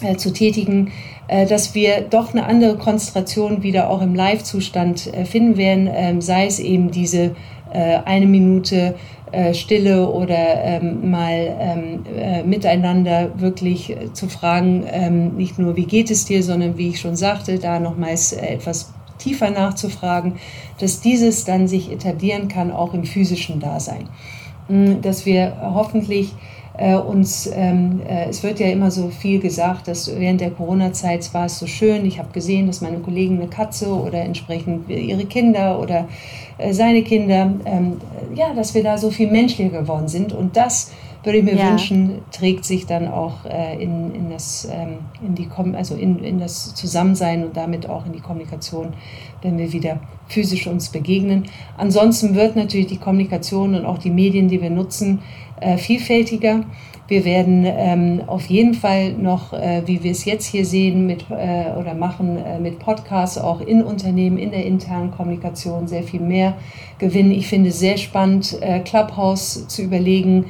äh, zu tätigen, äh, dass wir doch eine andere Konzentration wieder auch im Live-Zustand äh, finden werden, ähm, sei es eben diese äh, eine Minute Stille oder ähm, mal ähm, miteinander wirklich zu fragen, nicht nur wie geht es dir, sondern wie ich schon sagte, da nochmals etwas tiefer nachzufragen, dass dieses dann sich etablieren kann, auch im physischen Dasein. Mm, dass wir hoffentlich äh, uns, ähm, äh, es wird ja immer so viel gesagt, dass während der Corona-Zeit war es so schön. Ich habe gesehen, dass meine Kollegen eine Katze oder entsprechend ihre Kinder oder äh, seine Kinder, ähm, ja, dass wir da so viel menschlicher geworden sind. Und das würde ich mir ja. wünschen, trägt sich dann auch äh, in, in, das, ähm, in, die, also in, in das Zusammensein und damit auch in die Kommunikation, wenn wir wieder physisch uns begegnen. Ansonsten wird natürlich die Kommunikation und auch die Medien, die wir nutzen, äh, vielfältiger. Wir werden ähm, auf jeden Fall noch, äh, wie wir es jetzt hier sehen mit, äh, oder machen, äh, mit Podcasts auch in Unternehmen, in der internen Kommunikation sehr viel mehr gewinnen. Ich finde es sehr spannend, äh, Clubhouse zu überlegen,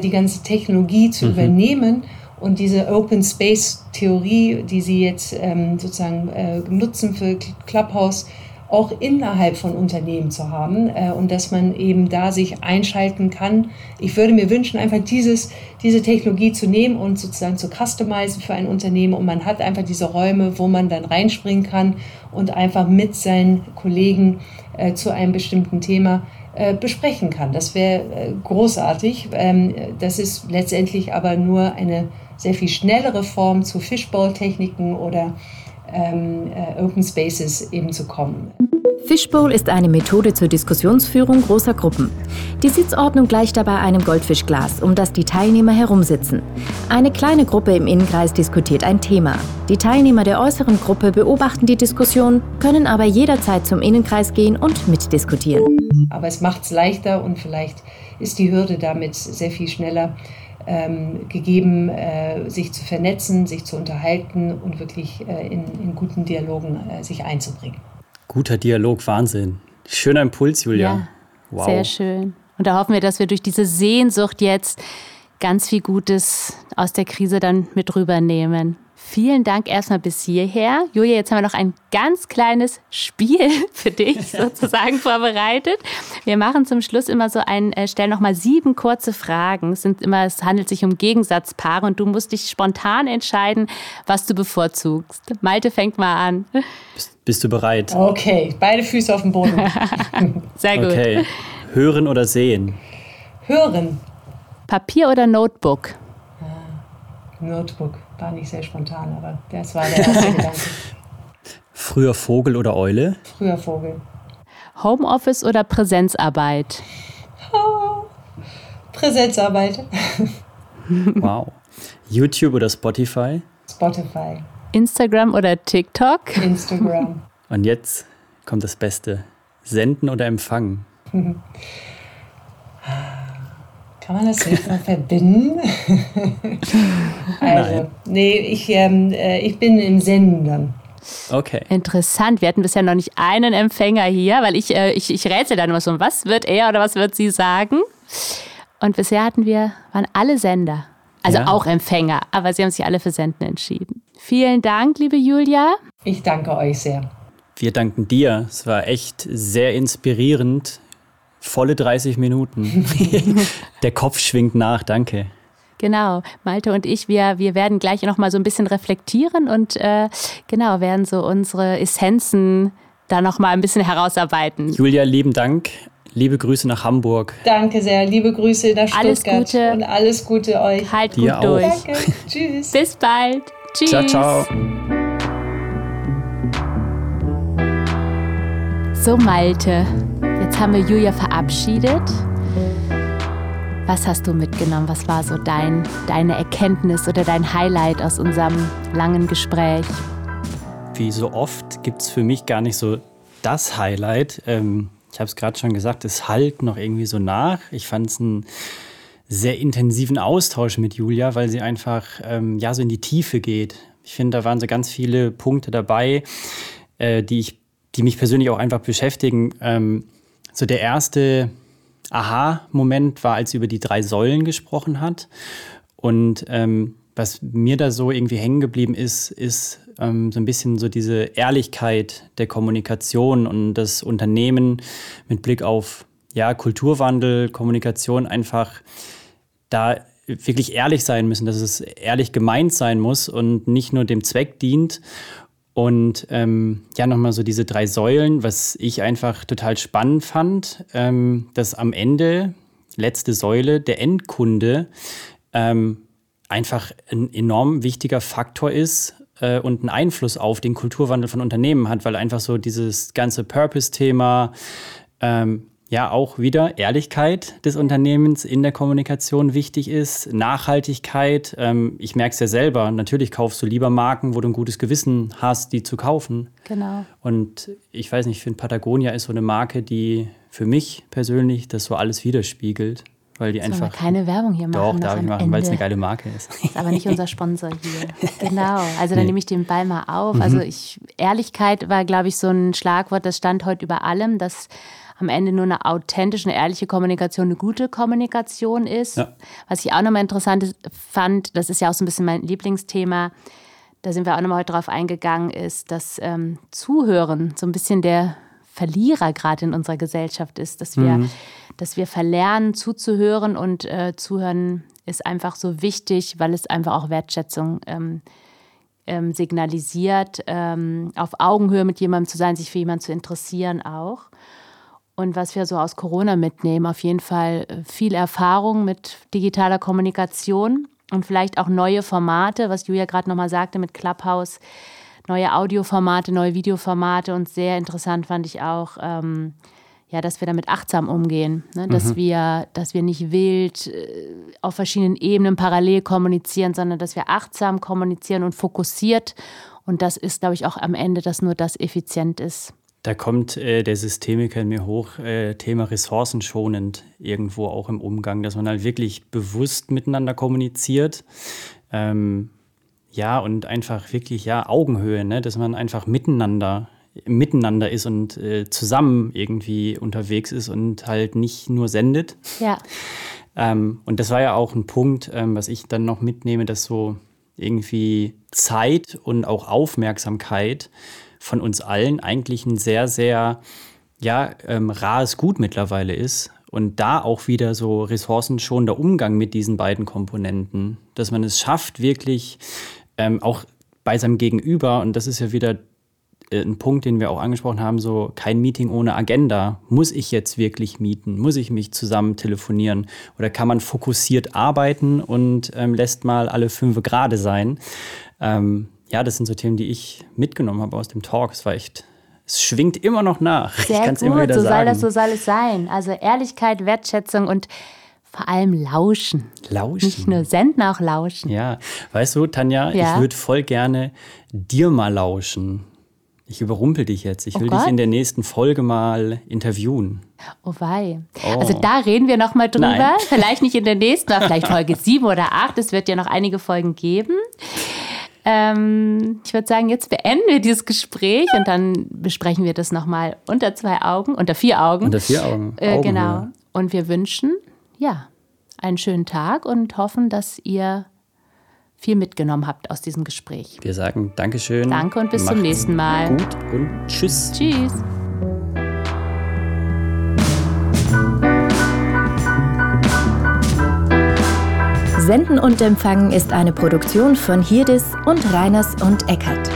die ganze Technologie zu mhm. übernehmen und diese Open Space Theorie, die Sie jetzt ähm, sozusagen äh, nutzen für Clubhouse, auch innerhalb von Unternehmen zu haben äh, und dass man eben da sich einschalten kann. Ich würde mir wünschen, einfach dieses, diese Technologie zu nehmen und sozusagen zu customizen für ein Unternehmen und man hat einfach diese Räume, wo man dann reinspringen kann und einfach mit seinen Kollegen äh, zu einem bestimmten Thema äh, besprechen kann. Das wäre äh, großartig. Ähm, das ist letztendlich aber nur eine sehr viel schnellere Form zu Fishbowl-Techniken oder ähm, äh, Open Spaces eben zu kommen. Fishbowl ist eine Methode zur Diskussionsführung großer Gruppen. Die Sitzordnung gleicht dabei einem Goldfischglas, um das die Teilnehmer herumsitzen. Eine kleine Gruppe im Innenkreis diskutiert ein Thema. Die Teilnehmer der äußeren Gruppe beobachten die Diskussion, können aber jederzeit zum Innenkreis gehen und mitdiskutieren. Aber es macht es leichter und vielleicht ist die Hürde damit sehr viel schneller ähm, gegeben, äh, sich zu vernetzen, sich zu unterhalten und wirklich äh, in, in, guten Dialogen äh, sich einzubringen. Guter Dialog, Wahnsinn. Schöner Impuls, Julia. Ja, wow. Sehr schön. Und da hoffen wir, dass wir durch diese Sehnsucht jetzt ganz viel Gutes aus der Krise dann mit rübernehmen. Vielen Dank erstmal bis hierher. Julia, jetzt haben wir noch ein ganz kleines Spiel [laughs] für dich sozusagen vorbereitet. Wir machen zum Schluss immer so ein, äh, stellen nochmal sieben kurze Fragen. Es sind immer, es handelt sich um Gegensatzpaare und du musst dich spontan entscheiden, was du bevorzugst. Malte fängt mal an. Bist, bist du bereit? Okay, beide Füße auf dem Boden. [laughs] Sehr gut. Okay. Hören oder sehen? Hören. Papier oder Notebook? Notebook war nicht sehr spontan, aber das war der erste [laughs] Gedanke. Früher Vogel oder Eule? Früher Vogel. Homeoffice oder Präsenzarbeit? Oh, [laughs] Präsenzarbeit. [laughs] wow. YouTube oder Spotify? Spotify. Instagram oder TikTok? Instagram. Und jetzt kommt das Beste. Senden oder empfangen? Kann man das jetzt mal verbinden? [laughs] also, Nein. nee, ich, ähm, äh, ich bin im Senden. Okay. Interessant. Wir hatten bisher noch nicht einen Empfänger hier, weil ich, äh, ich, ich rätsel dann immer so, was wird er oder was wird sie sagen? Und bisher hatten wir, waren alle Sender. Also ja. auch Empfänger, aber sie haben sich alle für Senden entschieden. Vielen Dank, liebe Julia. Ich danke euch sehr. Wir danken dir. Es war echt sehr inspirierend, volle 30 Minuten. [laughs] Der Kopf schwingt nach, danke. Genau, Malte und ich, wir, wir werden gleich noch mal so ein bisschen reflektieren und äh, genau, werden so unsere Essenzen da noch mal ein bisschen herausarbeiten. Julia, lieben Dank. Liebe Grüße nach Hamburg. Danke sehr. Liebe Grüße nach Stuttgart. Alles Gute. Und alles Gute euch. Halt Dir gut auch. durch. Danke. [laughs] Tschüss. Bis bald. Tschüss. Ciao, ciao. So, Malte. Jetzt haben wir Julia verabschiedet. Was hast du mitgenommen? Was war so dein, deine Erkenntnis oder dein Highlight aus unserem langen Gespräch? Wie so oft gibt es für mich gar nicht so das Highlight. Ähm, ich habe es gerade schon gesagt, es halt noch irgendwie so nach. Ich fand es einen sehr intensiven Austausch mit Julia, weil sie einfach ähm, ja so in die Tiefe geht. Ich finde, da waren so ganz viele Punkte dabei, äh, die ich, die mich persönlich auch einfach beschäftigen. Ähm, so der erste Aha-Moment war, als sie über die drei Säulen gesprochen hat. Und ähm, was mir da so irgendwie hängen geblieben ist, ist ähm, so ein bisschen so diese Ehrlichkeit der Kommunikation und das Unternehmen mit Blick auf ja, Kulturwandel, Kommunikation einfach da wirklich ehrlich sein müssen, dass es ehrlich gemeint sein muss und nicht nur dem Zweck dient. Und ähm, ja, nochmal so diese drei Säulen, was ich einfach total spannend fand, ähm, dass am Ende, letzte Säule, der Endkunde ähm, einfach ein enorm wichtiger Faktor ist äh, und einen Einfluss auf den Kulturwandel von Unternehmen hat, weil einfach so dieses ganze Purpose-Thema, ähm, ja auch wieder Ehrlichkeit des Unternehmens in der Kommunikation wichtig ist, Nachhaltigkeit. Ähm, ich merke es ja selber, natürlich kaufst du lieber Marken, wo du ein gutes Gewissen hast, die zu kaufen. Genau. Und ich weiß nicht, ich finde Patagonia ist so eine Marke, die für mich persönlich das so alles widerspiegelt. Weil die Sollen einfach. Wir keine Werbung hier machen. Doch, darf ich machen, weil es eine geile Marke ist. Ist aber nicht unser Sponsor [laughs] hier. Genau. Also dann nee. nehme ich den Ball mal auf. Also mhm. Also ich, Ehrlichkeit war, glaube ich, so ein Schlagwort, das stand heute über allem, dass am Ende nur eine authentische, eine ehrliche Kommunikation eine gute Kommunikation ist. Ja. Was ich auch nochmal interessant fand, das ist ja auch so ein bisschen mein Lieblingsthema, da sind wir auch nochmal heute drauf eingegangen, ist, dass ähm, Zuhören so ein bisschen der Verlierer gerade in unserer Gesellschaft ist, dass wir, mhm. dass wir verlernen zuzuhören und äh, zuhören ist einfach so wichtig, weil es einfach auch Wertschätzung ähm, ähm, signalisiert, ähm, auf Augenhöhe mit jemandem zu sein, sich für jemanden zu interessieren auch. Und was wir so aus Corona mitnehmen, auf jeden Fall äh, viel Erfahrung mit digitaler Kommunikation und vielleicht auch neue Formate, was Julia gerade nochmal sagte mit Clubhouse, neue Audioformate, neue Videoformate und sehr interessant fand ich auch, ähm, ja, dass wir damit achtsam umgehen, ne? dass, mhm. wir, dass wir nicht wild äh, auf verschiedenen Ebenen parallel kommunizieren, sondern dass wir achtsam kommunizieren und fokussiert. Und das ist, glaube ich, auch am Ende, dass nur das effizient ist. Da kommt äh, der Systemiker in mir hoch, äh, Thema ressourcenschonend irgendwo auch im Umgang, dass man halt wirklich bewusst miteinander kommuniziert. Ähm, ja, und einfach wirklich, ja, Augenhöhe, ne? dass man einfach miteinander miteinander ist und äh, zusammen irgendwie unterwegs ist und halt nicht nur sendet. Ja. Ähm, und das war ja auch ein Punkt, ähm, was ich dann noch mitnehme, dass so irgendwie Zeit und auch Aufmerksamkeit von uns allen eigentlich ein sehr, sehr ja, ähm, rares Gut mittlerweile ist. Und da auch wieder so ressourcenschonender Umgang mit diesen beiden Komponenten, dass man es schafft, wirklich ähm, auch bei seinem Gegenüber, und das ist ja wieder äh, ein Punkt, den wir auch angesprochen haben, so kein Meeting ohne Agenda. Muss ich jetzt wirklich mieten? Muss ich mich zusammen telefonieren? Oder kann man fokussiert arbeiten und ähm, lässt mal alle fünf gerade sein? Ähm, ja, das sind so Themen, die ich mitgenommen habe aus dem Talk. Es war echt, es schwingt immer noch nach. Sehr ich kann es gut, immer wieder so sagen. soll das, so soll es sein. Also Ehrlichkeit, Wertschätzung und vor allem Lauschen. Lauschen. Nicht nur senden, auch lauschen. Ja, weißt du, Tanja, Ja. ich würde voll gerne dir mal lauschen. Ich überrumpel dich jetzt. Ich Oh will Gott. dich in der nächsten Folge mal interviewen. Oh wei. Oh. Also da reden wir nochmal drüber. Nein. Vielleicht nicht in der nächsten, aber vielleicht Folge 7 oder 8. Es wird ja noch einige Folgen geben. Ähm, ich würde sagen, jetzt beenden wir dieses Gespräch und dann besprechen wir das nochmal unter zwei Augen, unter vier Augen. Unter vier Augen. Äh, Augenhöhe. genau. Und wir wünschen, ja, einen schönen Tag und hoffen, dass ihr viel mitgenommen habt aus diesem Gespräch. Wir sagen Dankeschön. Danke und bis zum Macht's nächsten Mal. Gut und tschüss. Tschüss. Senden und Empfangen ist eine Produktion von Hirdis und Reiners und Eckert.